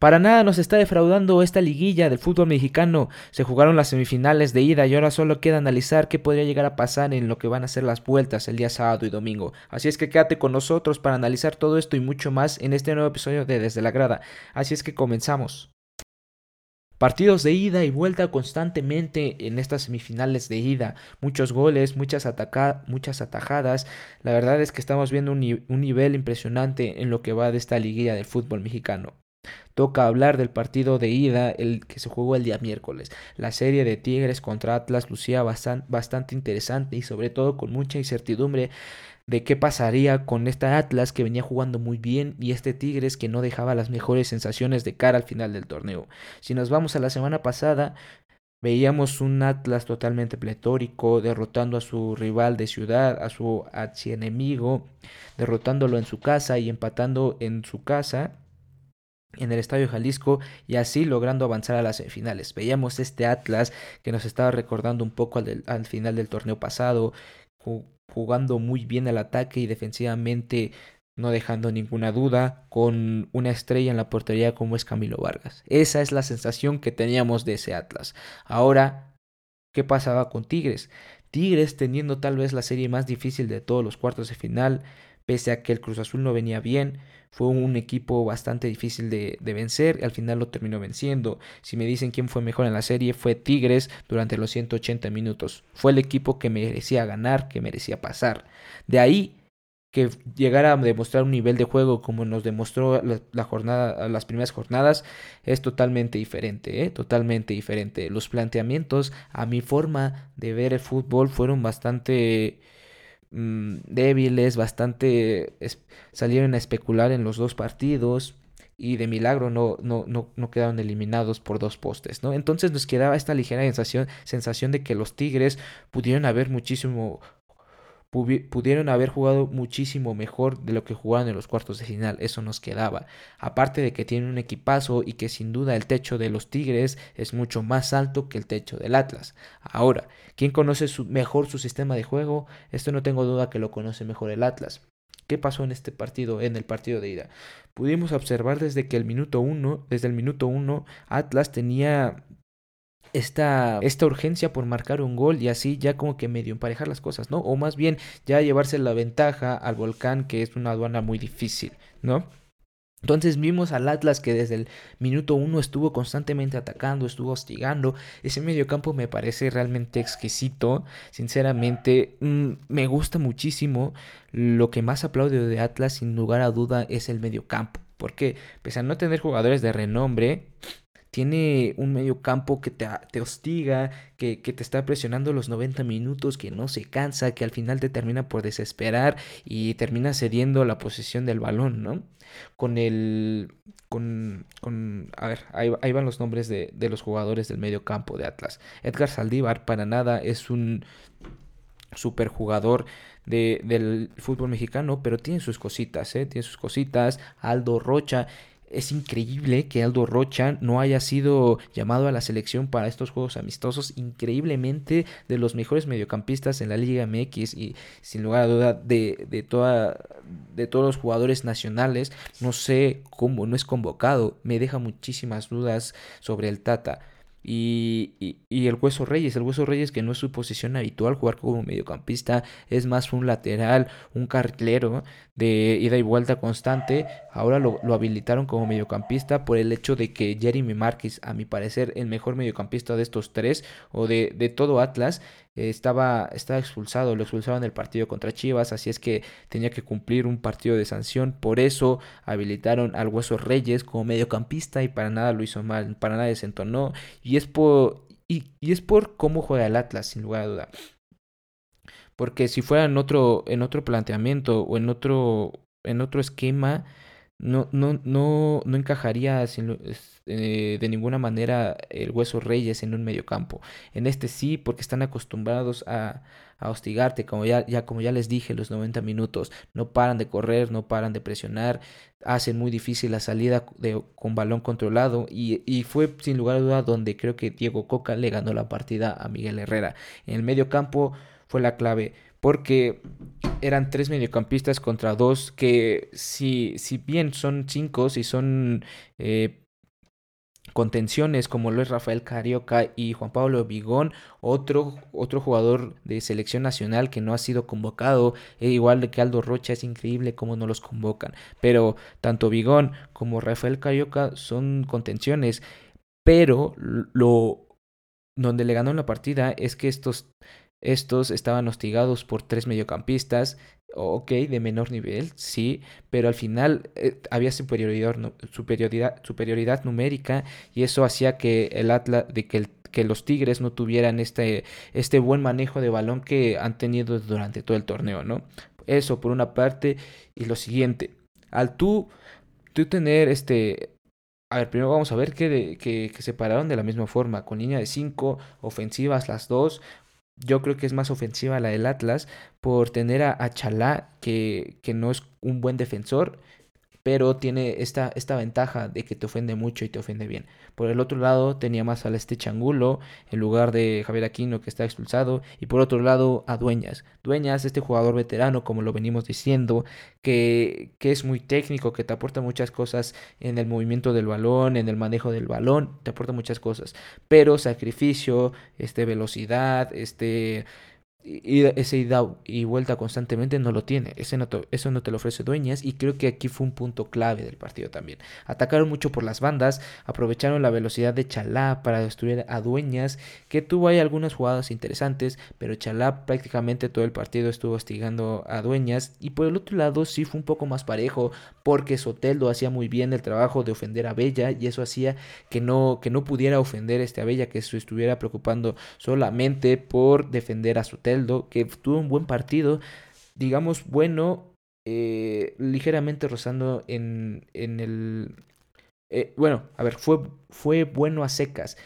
Para nada nos está defraudando esta liguilla del fútbol mexicano. Se jugaron las semifinales de ida y ahora solo queda analizar qué podría llegar a pasar en lo que van a ser las vueltas el día sábado y domingo. Así es que quédate con nosotros para analizar todo esto y mucho más en este nuevo episodio de Desde la Grada. Así es que comenzamos. Partidos de ida y vuelta constantemente en estas semifinales de ida. Muchos goles, muchas, muchas atajadas. La verdad es que estamos viendo un nivel impresionante en lo que va de esta liguilla del fútbol mexicano. Toca hablar del partido de ida, el que se jugó el día miércoles. La serie de Tigres contra Atlas lucía bastante interesante y sobre todo con mucha incertidumbre de qué pasaría con esta Atlas que venía jugando muy bien y este Tigres que no dejaba las mejores sensaciones de cara al final del torneo. Si nos vamos a la semana pasada, veíamos un Atlas totalmente pletórico, derrotando a su rival de ciudad, a su archienemigo, derrotándolo en su casa y empatando en su casa en el Estadio Jalisco y así logrando avanzar a las semifinales. Veíamos este Atlas que nos estaba recordando un poco al, final del torneo pasado, jugando muy bien al ataque y defensivamente no dejando ninguna duda, con una estrella en la portería como es Camilo Vargas. Esa es la sensación que teníamos de ese Atlas. Ahora, ¿qué pasaba con Tigres? Tigres teniendo tal vez la serie más difícil de todos los cuartos de final, pese a que el Cruz Azul no venía bien, fue un equipo bastante difícil de, vencer y al final lo terminó venciendo. Si me dicen quién fue mejor en la serie, fue Tigres durante los 180 minutos. Fue el equipo que merecía ganar, que merecía pasar. De ahí que llegara a demostrar un nivel de juego como nos demostró la, jornada, las primeras jornadas, es totalmente diferente, ¿eh? totalmente diferente. Los planteamientos a mi forma de ver el fútbol fueron bastante Mm, débiles, bastante salieron a especular en los dos partidos y de milagro no, no, no, no, quedaron eliminados por dos postes, ¿no? Entonces nos quedaba esta ligera sensación, sensación de que los Tigres pudieron haber muchísimo pudieron haber jugado muchísimo mejor de lo que jugaron en los cuartos de final, eso nos quedaba. Aparte de que tienen un equipazo y que sin duda el techo de los Tigres es mucho más alto que el techo del Atlas. Ahora, ¿quién conoce mejor su sistema de juego? Esto no tengo duda que lo conoce mejor el Atlas. ¿Qué pasó en este partido, en el partido de ida? Pudimos observar desde que el minuto 1, desde el minuto 1, Atlas tenía esta, esta urgencia por marcar un gol y así ya como que medio emparejar las cosas, ¿no? O más bien ya llevarse la ventaja al volcán, que es una aduana muy difícil, ¿no? Entonces vimos al Atlas que desde el minuto uno estuvo constantemente atacando, estuvo hostigando. Ese mediocampo me parece realmente exquisito. Sinceramente, mm, me gusta muchísimo. Lo que más aplaudo de Atlas, sin lugar a duda, es el mediocampo. Porque, pese a no tener jugadores de renombre, tiene un medio campo que te, te hostiga, que, que, te está presionando los 90 minutos, que no se cansa, que al final te termina por desesperar y termina cediendo la posesión del balón, ¿no? Con el... Con, con a ver, ahí, van los nombres de, de los jugadores del medio campo de Atlas. Edgar Saldívar para nada es un superjugador de, del fútbol mexicano, pero tiene sus cositas, ¿eh? tiene sus cositas. Aldo Rocha es increíble que Aldo Rocha no haya sido llamado a la selección para estos juegos amistosos. Increíblemente de los mejores mediocampistas en la Liga MX y sin lugar a duda de, de, toda, de todos los jugadores nacionales. No sé cómo no es convocado. Me deja muchísimas dudas sobre el Tata. Y, el Hueso Reyes, el Hueso Reyes que no es su posición habitual, jugar como mediocampista, es más un lateral, un carrilero de ida y vuelta constante. Ahora lo, lo, habilitaron como mediocampista por el hecho de que Jeremy Márquez, a mi parecer, el mejor mediocampista de estos tres o de, de todo Atlas, estaba, estaba expulsado, lo expulsaban del partido contra Chivas, así es que tenía que cumplir un partido de sanción, por eso habilitaron al Hueso Reyes como mediocampista y para nada lo hizo mal, para nada desentonó, y es por, y, es por cómo juega el Atlas, sin lugar a duda. Porque si fuera en otro, en otro planteamiento o en otro, en otro esquema, no, no, no, no encajaría eh, de ninguna manera el Hueso Reyes en un mediocampo. En este sí, porque están acostumbrados a, a hostigarte, como ya, ya, como ya les dije, los 90 minutos. No paran de correr, no paran de presionar, hacen muy difícil la salida de, con balón controlado y, y, fue sin lugar a duda donde creo que Diego Coca le ganó la partida a Miguel Herrera. En el medio campo fue la clave porque eran tres mediocampistas contra dos que si, si bien son cinco, si son eh, contenciones como lo es Rafael Carioca y Juan Pablo Vigón, otro, otro jugador de selección nacional que no ha sido convocado, e igual que Aldo Rocha, es increíble cómo no los convocan, pero tanto Vigón como Rafael Carioca son contenciones, pero lo donde le ganó la partida es que estos estos estaban hostigados por tres mediocampistas, ok, de menor nivel, sí, pero al final eh, había superioridad, superioridad, superioridad numérica y eso hacía que el Atlas, de que, que los Tigres no tuvieran este, este buen manejo de balón que han tenido durante todo el torneo, ¿no? Eso por una parte y lo siguiente, al tú, tú tener este a ver, primero vamos a ver que, que, que, se pararon de la misma forma, con línea de 5, ofensivas las dos, yo creo que es más ofensiva la del Atlas por tener a, Chalá, que, que, no es un buen defensor, pero tiene esta, esta ventaja de que te ofende mucho y te ofende bien. Por el otro lado tenía más al este Changulo en lugar de Javier Aquino que está expulsado y por otro lado a Dueñas. Dueñas, este jugador veterano como lo venimos diciendo, que, que es muy técnico, que te aporta muchas cosas en el movimiento del balón, en el manejo del balón, te aporta muchas cosas, pero sacrificio, este velocidad, este ese ida y vuelta constantemente no lo tiene. Ese no eso no te lo ofrece Dueñas y creo que aquí fue un punto clave del partido también. Atacaron mucho por las bandas, aprovecharon la velocidad de Chalá para destruir a Dueñas, que tuvo ahí algunas jugadas interesantes, pero Chalá prácticamente todo el partido estuvo hostigando a Dueñas y por el otro lado sí fue un poco más parejo porque Soteldo hacía muy bien el trabajo de ofender a Bella y eso hacía que no, que no pudiera ofender este a Bella, que se estuviera preocupando solamente por defender a Soteldo que tuvo un buen partido, digamos, bueno, eh, ligeramente rozando en, en el... Eh, bueno, a ver, fue, fue bueno a secas,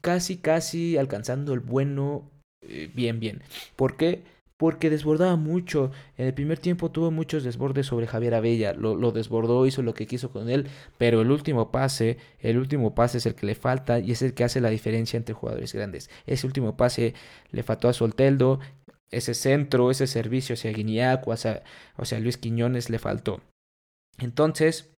casi, casi alcanzando el bueno eh, bien, bien. ¿Por qué? Porque desbordaba mucho. En el primer tiempo tuvo muchos desbordes sobre Javier Abella, lo, desbordó, hizo lo que quiso con él, pero el último pase, el último pase es el que le falta y es el que hace la diferencia entre jugadores grandes. Ese último pase le faltó a Solteldo, ese centro, ese servicio hacia Guiñac o hacia, sea, Luis Quiñones le faltó. Entonces,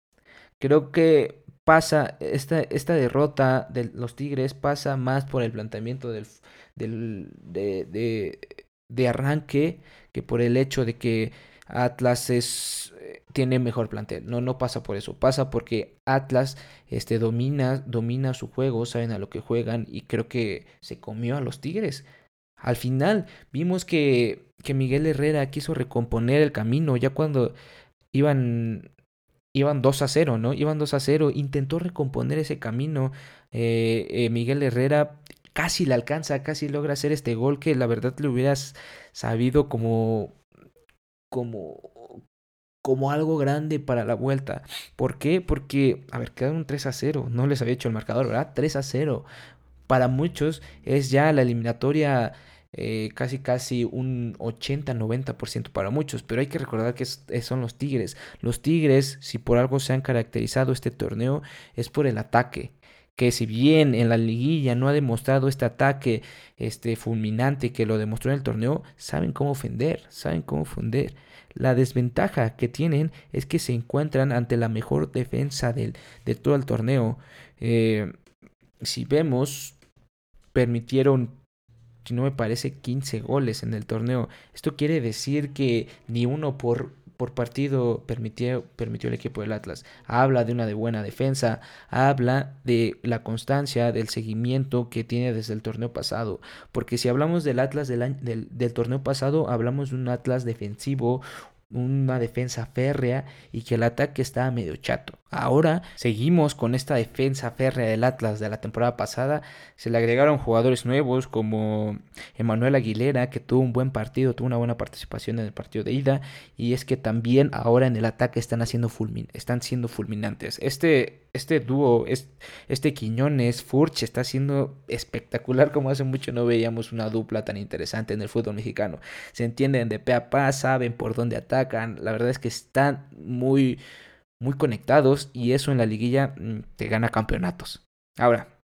creo que pasa, esta, esta derrota de los Tigres pasa más por el planteamiento del, del de de arranque que por el hecho de que Atlas es, eh, tiene mejor plantel. No, no pasa por eso. Pasa porque Atlas este, domina, domina su juego, saben a lo que juegan y creo que se comió a los Tigres. Al final vimos que, que Miguel Herrera quiso recomponer el camino ya cuando iban, iban 2 a 0, ¿no? Iban 2 a 0, intentó recomponer ese camino. Eh, eh, Miguel Herrera casi le alcanza, casi logra hacer este gol que la verdad le hubieras sabido como como como algo grande para la vuelta. ¿Por qué? Porque, a ver, quedaron 3 a 0. No les había hecho el marcador, ¿verdad? 3 a 0. Para muchos es ya la eliminatoria eh, casi casi un 80-90% para muchos, pero hay que recordar que son los Tigres. Los Tigres, si por algo se han caracterizado este torneo, es por el ataque que si bien en la liguilla no ha demostrado este ataque este fulminante que lo demostró en el torneo, saben cómo ofender, saben cómo ofender. La desventaja que tienen es que se encuentran ante la mejor defensa del, de todo el torneo. Eh, si vemos, permitieron, si no me parece, 15 goles en el torneo. Esto quiere decir que ni uno por por partido permitió, permitió el equipo del Atlas. Habla de una de buena defensa, habla de la constancia, del seguimiento que tiene desde el torneo pasado. Porque si hablamos del Atlas del, del, del torneo pasado, hablamos de un Atlas defensivo, una defensa férrea y que el ataque estaba medio chato. Ahora seguimos con esta defensa férrea del Atlas de la temporada pasada. Se le agregaron jugadores nuevos como Emanuel Aguilera, que tuvo un buen partido, tuvo una buena participación en el partido de ida. Y es que también ahora en el ataque están, haciendo fulmin están siendo fulminantes. Este, este dúo, este Quiñones, Furch, está siendo espectacular como hace mucho no veíamos una dupla tan interesante en el fútbol mexicano. Se entienden de pe a pa, saben por dónde atacan. La verdad es que están muy muy conectados y eso en la liguilla mm, te gana campeonatos. Ahora,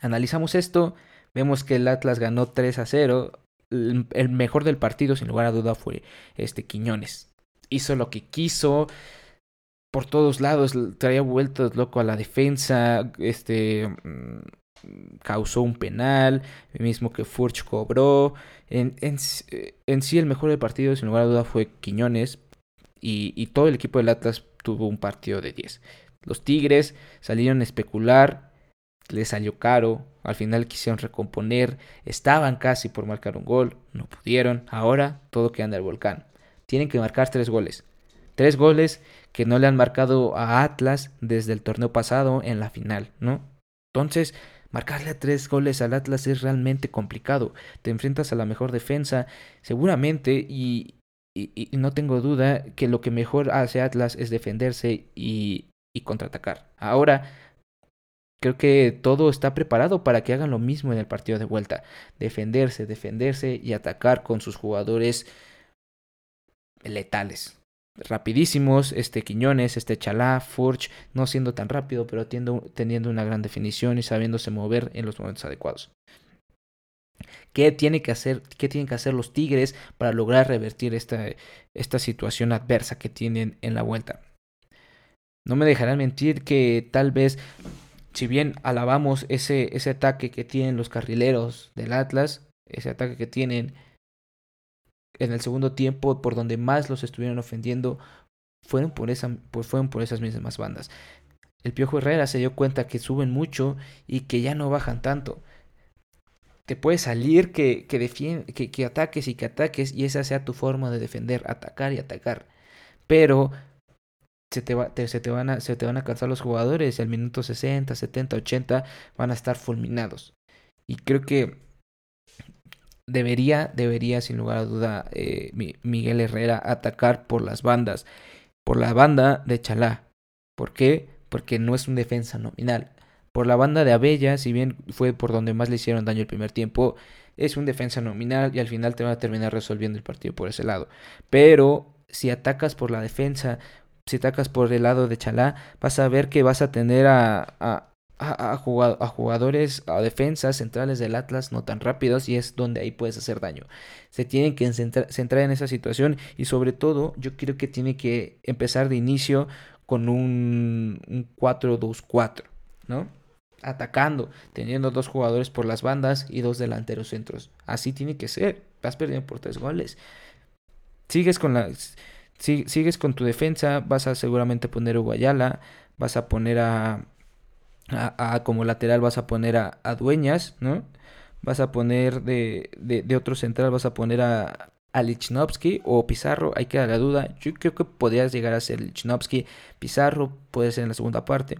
analizamos esto, vemos que el Atlas ganó 3 a 0. El mejor del partido, sin lugar a duda, fue este Quiñones. Hizo lo que quiso. por todos lados, traía vueltas loco a la defensa, este mm, causó un penal, el mismo que Furch cobró. En, en, sí el mejor del partido, sin lugar a duda, fue Quiñones y, y todo el equipo del Atlas tuvo un partido de 10. Los Tigres salieron a especular, les salió caro, al final quisieron recomponer, estaban casi por marcar un gol, no pudieron, ahora todo queda en el volcán. Tienen que marcar tres goles. Tres goles que no le han marcado a Atlas desde el torneo pasado en la final, ¿no? Entonces, marcarle a tres goles al Atlas es realmente complicado. Te enfrentas a la mejor defensa, seguramente, y, no tengo duda que lo que mejor hace Atlas es defenderse y contraatacar. Ahora, creo que todo está preparado para que hagan lo mismo en el partido de vuelta. Defenderse, defenderse y atacar con sus jugadores letales rapidísimos, este Quiñones, este Chalá, Furch, no siendo tan rápido, pero teniendo una gran definición y sabiéndose mover en los momentos adecuados. ¿Qué, tiene que hacer, ¿Qué tienen que hacer los Tigres para lograr revertir esta, esta situación adversa que tienen en la vuelta? No me dejarán mentir que tal vez, si bien alabamos ese, ese ataque que tienen los carrileros del Atlas, ese ataque que tienen en el segundo tiempo, por donde más los estuvieron ofendiendo, fueron por, pues fueron por esas mismas bandas. El Piojo Herrera se dio cuenta que suben mucho y que ya no bajan tanto. Te puede salir que, que, que, ataques y que ataques y esa sea tu forma de defender, atacar y atacar. Pero se te, va, se, te van a, se te van a cansar los jugadores y al minuto 60, 70, 80 van a estar fulminados. Y creo que debería, debería sin lugar a duda eh, Miguel Herrera atacar por las bandas, por la banda de Chalá. ¿Por qué? Porque no es un defensa nominal. Por la banda de Abella, si bien fue por donde más le hicieron daño el primer tiempo, es un defensa nominal y al final te va a terminar resolviendo el partido por ese lado. Pero si atacas por la defensa, si atacas por el lado de Chalá, vas a ver que vas a tener a, jugadores, a defensas centrales del Atlas no tan rápidos y es donde ahí puedes hacer daño. Se tienen que centrar en esa situación y sobre todo yo creo que tiene que empezar de inicio con un, un 4-2-4, ¿no? Atacando, teniendo dos jugadores por las bandas y dos delanteros centros. Así tiene que ser. Vas perdiendo por tres goles. Sigues con la... sigues con tu defensa, vas a seguramente poner a Guayala, vas a poner a, a, como lateral vas a poner a, Dueñas, ¿no? Vas a poner de, de, otro central, vas a poner a, a Lichnowsky o Pizarro, hay que dar la duda. Yo creo que podrías llegar a ser Lichnowsky, Pizarro, puede ser en la segunda parte.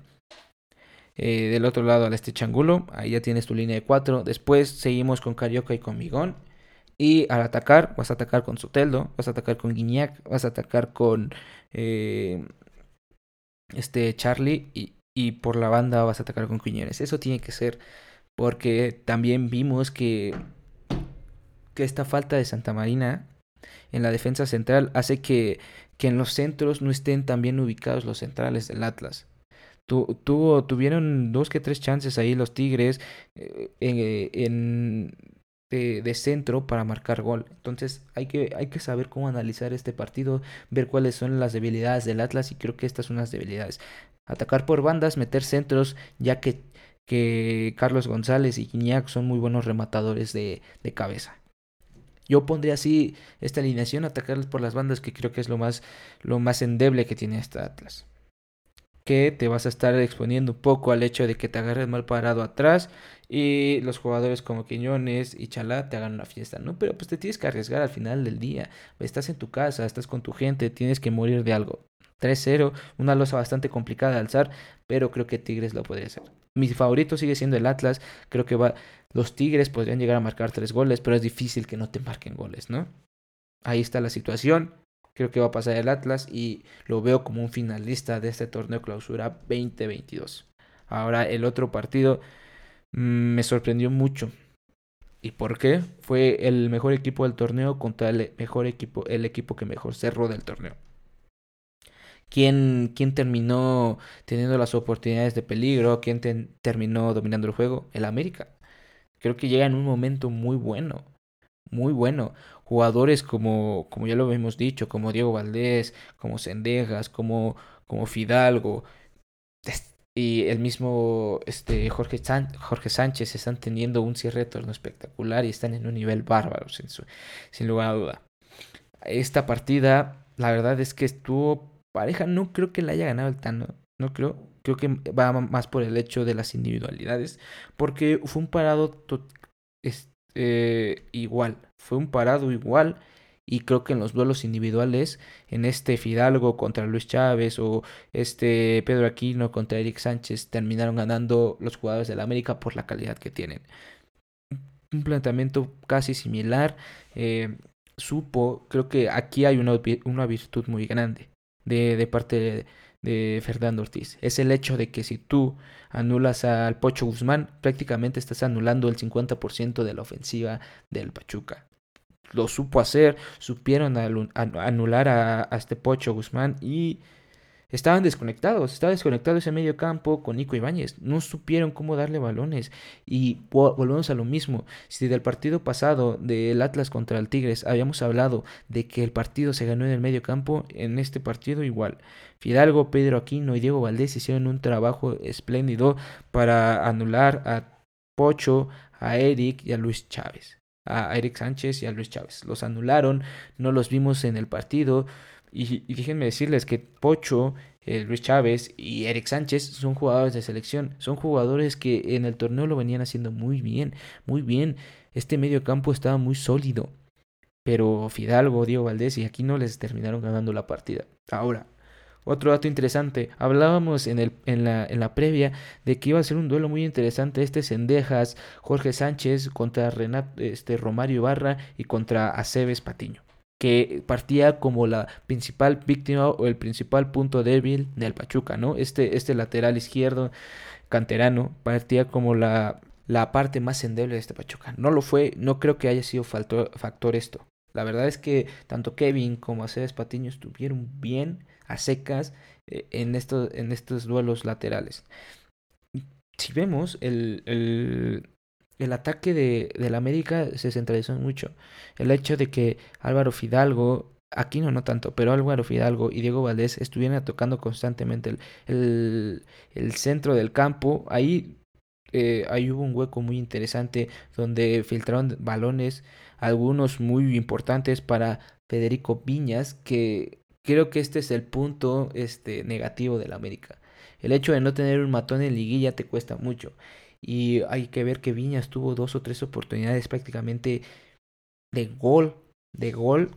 Eh, del otro lado al este Changulo, ahí ya tienes tu línea de cuatro. Después seguimos con Carioca y con Migón. Y al atacar, vas a atacar con Soteldo, vas a atacar con Guiñac, vas a atacar con eh, este Charlie y, y por la banda vas a atacar con Quiñones. Eso tiene que ser porque también vimos que, que esta falta de Santa Marina en la defensa central hace que, que en los centros no estén tan bien ubicados los centrales del Atlas. tuvieron dos que tres chances ahí los Tigres eh, en, de, centro para marcar gol. Entonces hay que, hay que saber cómo analizar este partido, ver cuáles son las debilidades del Atlas y creo que estas son las debilidades. Atacar por bandas, meter centros, ya que, que Carlos González y Guiñac son muy buenos rematadores de, de cabeza. Yo pondría así esta alineación, atacarles por las bandas, que creo que es lo más, lo más endeble que tiene esta Atlas. Que te vas a estar exponiendo un poco al hecho de que te agarres mal parado atrás y los jugadores como Quiñones y Chalá te hagan una fiesta, ¿no? Pero pues te tienes que arriesgar al final del día. Estás en tu casa, estás con tu gente, tienes que morir de algo. 3-0, una losa bastante complicada de alzar, pero creo que Tigres lo podría hacer. Mi favorito sigue siendo el Atlas, creo que va, los Tigres podrían llegar a marcar tres goles, pero es difícil que no te marquen goles, ¿no? Ahí está la situación, creo que va a pasar el Atlas y lo veo como un finalista de este torneo clausura 2022. Ahora el otro partido mm, me sorprendió mucho. ¿Y por qué? Fue el mejor equipo del torneo contra el mejor equipo, el equipo que mejor cerró del torneo. ¿Quién, quién terminó teniendo las oportunidades de peligro? ¿Quién terminó dominando el juego? El América. Creo que llega en un momento muy bueno. Muy bueno. Jugadores como, como ya lo hemos dicho, como Diego Valdés, como Sendejas, como, como Fidalgo y el mismo este, Jorge, Jorge Sánchez están teniendo un cierre de espectacular y están en un nivel bárbaro, sin, sin lugar a duda. Esta partida, la verdad es que estuvo pareja, no creo que la haya ganado el Tano, no creo, creo que va más por el hecho de las individualidades, porque fue un parado este, igual, fue un parado igual y creo que en los duelos individuales, en este Fidalgo contra Luis Chávez o este Pedro Aquino contra Eric Sánchez, terminaron ganando los jugadores del América por la calidad que tienen. Un planteamiento casi similar. Eh, supo, creo que aquí hay una, una virtud muy grande de, de parte de, Fernando Ortiz. Es el hecho de que si tú anulas al Pocho Guzmán, prácticamente estás anulando el 50% de la ofensiva del Pachuca lo supo hacer, supieron anular a, este Pocho Guzmán y estaban desconectados, estaba desconectado ese medio campo con Nico Ibáñez, no supieron cómo darle balones y volvemos a lo mismo, si del partido pasado del Atlas contra el Tigres habíamos hablado de que el partido se ganó en el medio campo, en este partido igual, Fidalgo, Pedro Aquino y Diego Valdés hicieron un trabajo espléndido para anular a Pocho, a Eric y a Luis Chávez a Eric Sánchez y a Luis Chávez. Los anularon, no los vimos en el partido. Y, déjenme decirles que Pocho, eh, Luis Chávez y Eric Sánchez son jugadores de selección. Son jugadores que en el torneo lo venían haciendo muy bien, muy bien. Este medio campo estaba muy sólido. Pero Fidalgo, Diego Valdés y aquí no les terminaron ganando la partida. Ahora, otro dato interesante, hablábamos en, el, en, la, en la previa de que iba a ser un duelo muy interesante este Sendejas, Jorge Sánchez contra Renato, este, Romario Ibarra y contra Aceves Patiño, que partía como la principal víctima o el principal punto débil del Pachuca, ¿no? Este, este lateral izquierdo canterano partía como la, la parte más endeble de este Pachuca. No lo fue, no creo que haya sido factor, factor esto. La verdad es que tanto Kevin como Aceves Patiño estuvieron bien a secas eh, en, estos, en estos duelos laterales. Si vemos, el, el, el ataque de, del América se centralizó mucho. El hecho de que Álvaro Fidalgo, aquí no, no tanto, pero Álvaro Fidalgo y Diego Valdés estuvieran tocando constantemente el, el, el centro del campo, ahí, eh, ahí hubo un hueco muy interesante donde filtraron balones, algunos muy importantes para Federico Viñas, que Creo que este es el punto este, negativo del América. El hecho de no tener un matón en liguilla te cuesta mucho. Y hay que ver que Viñas tuvo dos o tres oportunidades prácticamente de gol, de gol,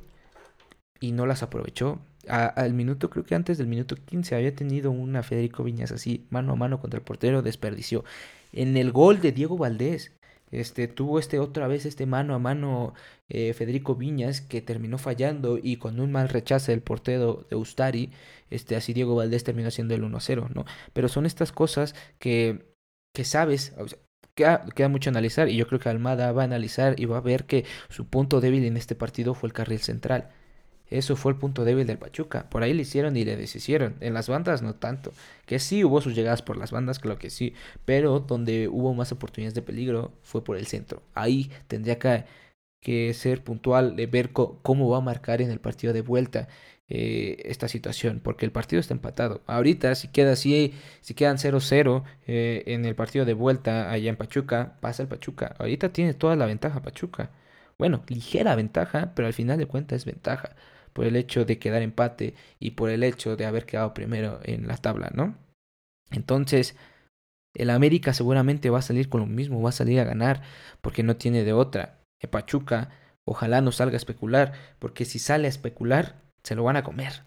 y no las aprovechó. al minuto, creo que antes del minuto 15 había tenido una Federico Viñas así, mano a mano contra el portero, desperdició. En el gol de Diego Valdés, este, tuvo este otra vez este mano a mano eh, Federico Viñas que terminó fallando y con un mal rechace del portero de Ustari, este, así Diego Valdés terminó haciendo el 1-0, ¿no? Pero son estas cosas que, que sabes, queda, queda, mucho analizar y yo creo que Almada va a analizar y va a ver que su punto débil en este partido fue el carril central. Eso fue el punto débil del Pachuca. Por ahí le hicieron y le deshicieron. En las bandas no tanto. Que sí hubo sus llegadas por las bandas, claro que sí. Pero donde hubo más oportunidades de peligro fue por el centro. Ahí tendría que, que ser puntual de ver cómo va a marcar en el partido de vuelta eh, esta situación. Porque el partido está empatado. Ahorita si queda así, si quedan 0-0 eh, en el partido de vuelta allá en Pachuca, pasa el Pachuca. Ahorita tiene toda la ventaja Pachuca. Bueno, ligera ventaja, pero al final de cuentas es ventaja por el hecho de quedar empate y por el hecho de haber quedado primero en la tabla, ¿no? Entonces, el América seguramente va a salir con lo mismo, va a salir a ganar porque no tiene de otra. El Pachuca, ojalá no salga a especular, porque si sale a especular, se lo van a comer.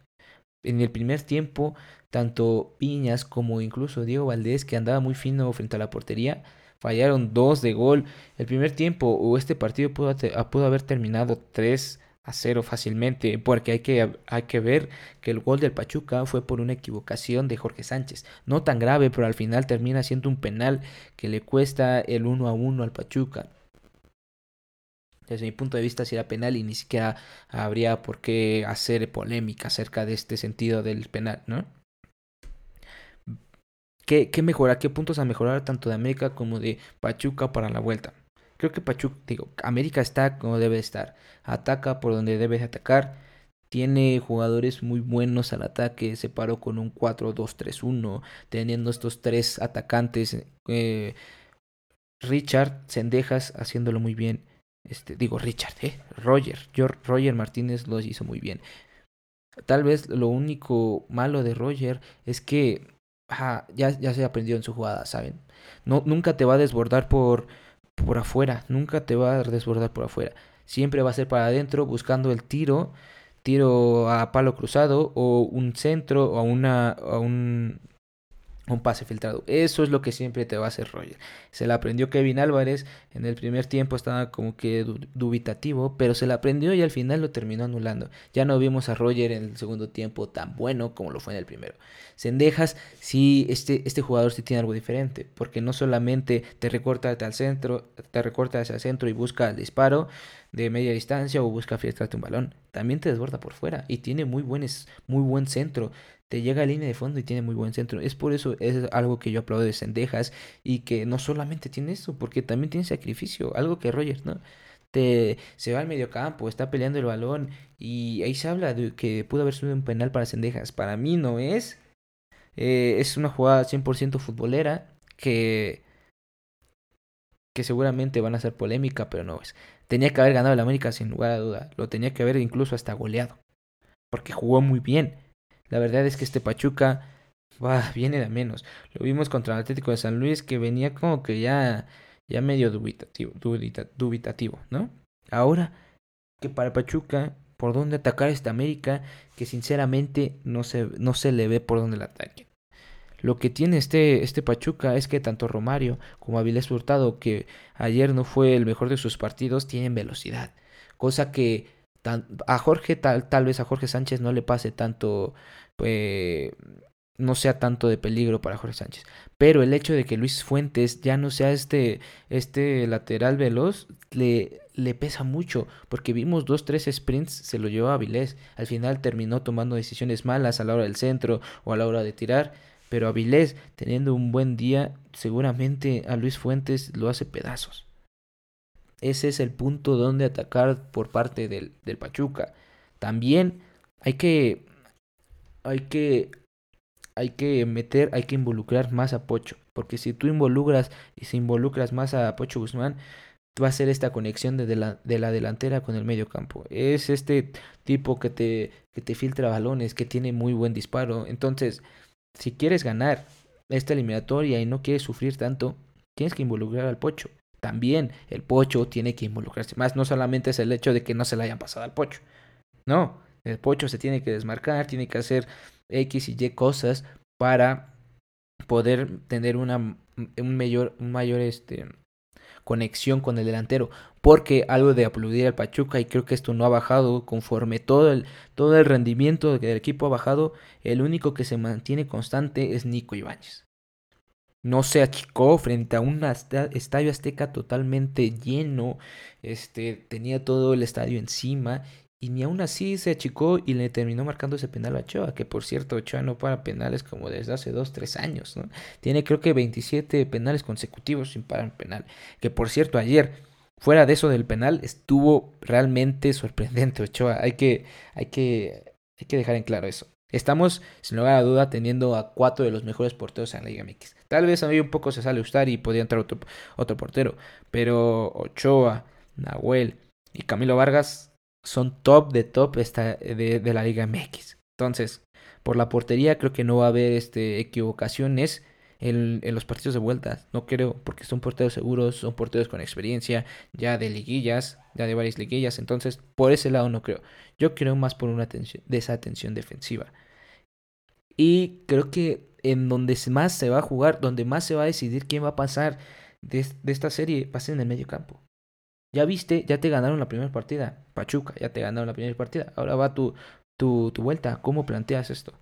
En el primer tiempo, tanto Piñas como incluso Diego Valdés, que andaba muy fino frente a la portería, fallaron dos de gol. El primer tiempo o este partido pudo, pudo haber terminado tres a cero fácilmente, porque hay que, hay que ver que el gol del Pachuca fue por una equivocación de Jorge Sánchez. No tan grave, pero al final termina siendo un penal que le cuesta el 1 a 1 al Pachuca. Desde mi punto de vista, si era penal y ni siquiera habría por qué hacer polémica acerca de este sentido del penal, ¿no? ¿Qué, qué? ¿Qué puntos a mejorar tanto de América como de Pachuca para la vuelta? Creo que Pachuca, digo, América está como debe estar. Ataca por donde debe atacar. Tiene jugadores muy buenos al ataque, se paró con un 4-2-3-1, teniendo estos tres atacantes. Eh, Richard Sendejas haciéndolo muy bien. Este, digo Richard, eh, Roger, Roger Martínez lo hizo muy bien. Tal vez lo único malo de Roger es que ya, ya se aprendió en su jugada, ¿saben? No, nunca te va a desbordar por, por afuera, nunca te va a desbordar por afuera. Siempre va a ser para adentro buscando el tiro, tiro a palo cruzado o un centro o una, a un, un pase filtrado. Eso es lo que siempre te va a hacer Roger. Se la aprendió Kevin Álvarez. En el primer tiempo estaba como que dubitativo, pero se la aprendió y al final lo terminó anulando. Ya no vimos a Roger en el segundo tiempo tan bueno como lo fue en el primero. Sendejas, sí, este, este jugador sí tiene algo diferente, porque no solamente te recorta al centro, te recorta hacia el centro y busca el disparo de media distancia o busca filtrarte un balón, también te desborda por fuera y tiene muy, muy buen centro te llega a línea de fondo y tiene muy buen centro. Es por eso, es algo que yo aplaudo de Sendejas y que no solamente tiene eso, porque también tiene sacrificio, algo que Rogers, ¿no? Te, se va al medio campo, está peleando el balón y ahí se habla de que pudo haber sido un penal para Sendejas. Para mí no es. Eh, es una jugada 100% futbolera que, que seguramente van a ser polémica, pero no es. Tenía que haber ganado el América sin lugar a duda. Lo tenía que haber incluso hasta goleado. Porque jugó muy bien. La verdad es que este Pachuca viene de menos. Lo vimos contra el Atlético de San Luis que venía como que ya, ya medio dubitativo, dubitativo, ¿no? Ahora que para Pachuca, por dónde atacar esta América, que sinceramente no se, no se le ve por dónde el ataque. Lo que tiene este, este Pachuca es que tanto Romario como Avilés Hurtado, que ayer no fue el mejor de sus partidos, tienen velocidad. Cosa que a Jorge, tal, tal vez a Jorge Sánchez no le pase tanto, pues, no sea tanto de peligro para Jorge Sánchez. Pero el hecho de que Luis Fuentes ya no sea este, este lateral veloz, le, le pesa mucho. Porque vimos dos, tres sprints, se lo llevó a Avilés. Al final terminó tomando decisiones malas a la hora del centro o a la hora de tirar. Pero Avilés, teniendo un buen día, seguramente a Luis Fuentes lo hace pedazos. Ese es el punto donde atacar por parte del, del Pachuca. También hay que, hay que, hay que meter, hay que involucrar más a Pocho. Porque si tú involucras y si involucras más a Pocho Guzmán, va a ser esta conexión de la, de la delantera con el medio campo. Es este tipo que te, que te filtra balones, que tiene muy buen disparo. Entonces, si quieres ganar esta eliminatoria y no quieres sufrir tanto, tienes que involucrar al Pocho también el pocho tiene que involucrarse más. No solamente es el hecho de que no se le hayan pasado al pocho. No, el pocho se tiene que desmarcar, tiene que hacer X y Y cosas para poder tener una un mayor, mayor este, conexión con el delantero. Porque algo de aplaudir al Pachuca, y creo que esto no ha bajado conforme todo el, todo el rendimiento del equipo ha bajado, el único que se mantiene constante es Nico Ibáñez no se achicó frente a un estadio azteca totalmente lleno, este, tenía todo el estadio encima y ni aún así se achicó y le terminó marcando ese penal a Ochoa, que por cierto Ochoa no para penales como desde hace 2, 3 años, ¿no? Tiene creo que 27 penales consecutivos sin parar penal, que por cierto ayer, fuera de eso del penal, estuvo realmente sorprendente Ochoa, hay que, hay que, hay que dejar en claro eso. Estamos, sin lugar a duda, teniendo a cuatro de los mejores porteros en la Liga MX. Tal vez mí un poco se sale usar y podría entrar otro, otro portero. Pero Ochoa, Nahuel y Camilo Vargas son top de top esta, de, la Liga MX. Entonces, por la portería creo que no va a haber este, equivocaciones en, los partidos de vuelta. No creo, porque son porteros seguros, son porteros con experiencia, ya de liguillas, ya de varias liguillas. Entonces, por ese lado no creo. Yo creo más por una atención, de esa atención defensiva. Y creo que en donde más se va a jugar, donde más se va a decidir quién va a pasar de, esta serie, va a ser en el medio campo. Ya viste, ya te ganaron la primera partida. Pachuca, ya te ganaron la primera partida. Ahora va tu, tu, tu vuelta. ¿Cómo planteas esto?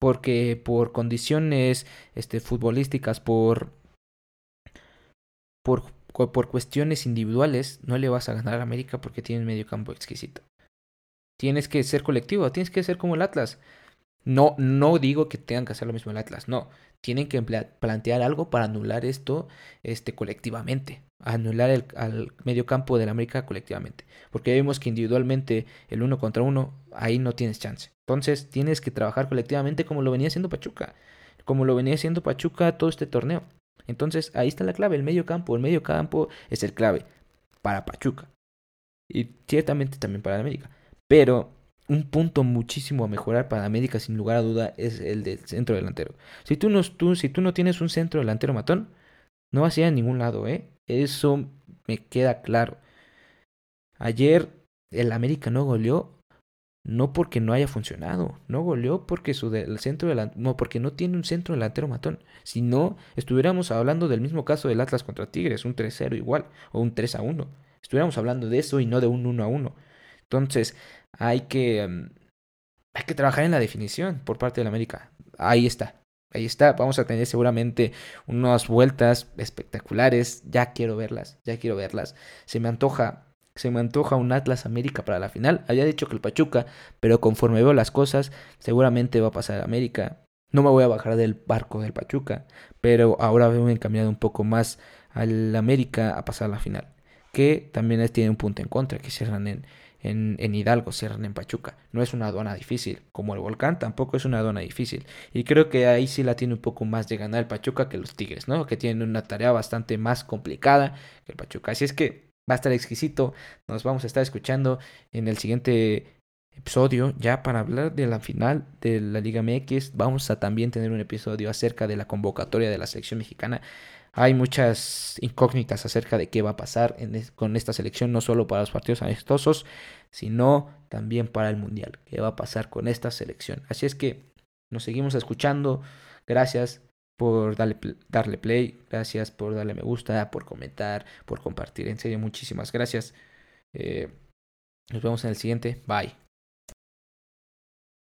Porque por condiciones este, futbolísticas, por, por, por cuestiones individuales, no le vas a ganar a América porque tiene un medio campo exquisito. Tienes que ser colectivo, tienes que ser como el Atlas. No, no digo que tengan que hacer lo mismo el Atlas, no. Tienen que plantear algo para anular esto este, colectivamente. Anular el, al medio campo del América colectivamente. Porque vemos que individualmente el uno contra uno, ahí no tienes chance. Entonces tienes que trabajar colectivamente como lo venía haciendo Pachuca. Como lo venía haciendo Pachuca todo este torneo. Entonces ahí está la clave, el medio campo. El medio campo es el clave para Pachuca. Y ciertamente también para América. Pero un punto muchísimo a mejorar para América, sin lugar a duda, es el del centro delantero. Si tú no, si tú no tienes un centro delantero matón, no vas a ir a ningún lado, ¿eh? Eso me queda claro. Ayer el América no goleó, no porque no haya funcionado, no goleó porque su el centro no porque no tiene un centro delantero matón. Si no, estuviéramos hablando del mismo caso del Atlas contra Tigres, un 3-0 igual, o un 3-1. Estuviéramos hablando de eso y no de un 1-1. Entonces, hay que, em, hay que trabajar en la definición por parte la América. Ahí está. Ahí está, vamos a tener seguramente unas vueltas espectaculares. Ya quiero verlas, ya quiero verlas. Se me antoja, se me antoja un Atlas América para la final. Había dicho que el Pachuca, pero conforme veo las cosas, seguramente va a pasar América. No me voy a bajar del barco del Pachuca, pero ahora veo encaminado un poco más al América a pasar la final. Que también tiene un punto en contra, que cierran en, en, en, Hidalgo, cierran en Pachuca. No es una aduana difícil, como el Volcán tampoco es una aduana difícil. Y creo que ahí sí la tiene un poco más de ganar el Pachuca que los Tigres, ¿no? Que tienen una tarea bastante más complicada que el Pachuca. Así es que va a estar exquisito. Nos vamos a estar escuchando en el siguiente episodio ya para hablar de la final de la Liga MX. Vamos a también tener un episodio acerca de la convocatoria de la selección mexicana. Hay muchas incógnitas acerca de qué va a pasar con esta selección, no solo para los partidos amistosos, sino también para el Mundial. ¿Qué va a pasar con esta selección? Así es que nos seguimos escuchando. Gracias por darle, darle play, gracias por darle me gusta, por comentar, por compartir. En serio, muchísimas gracias. Eh, nos vemos en el siguiente. Bye.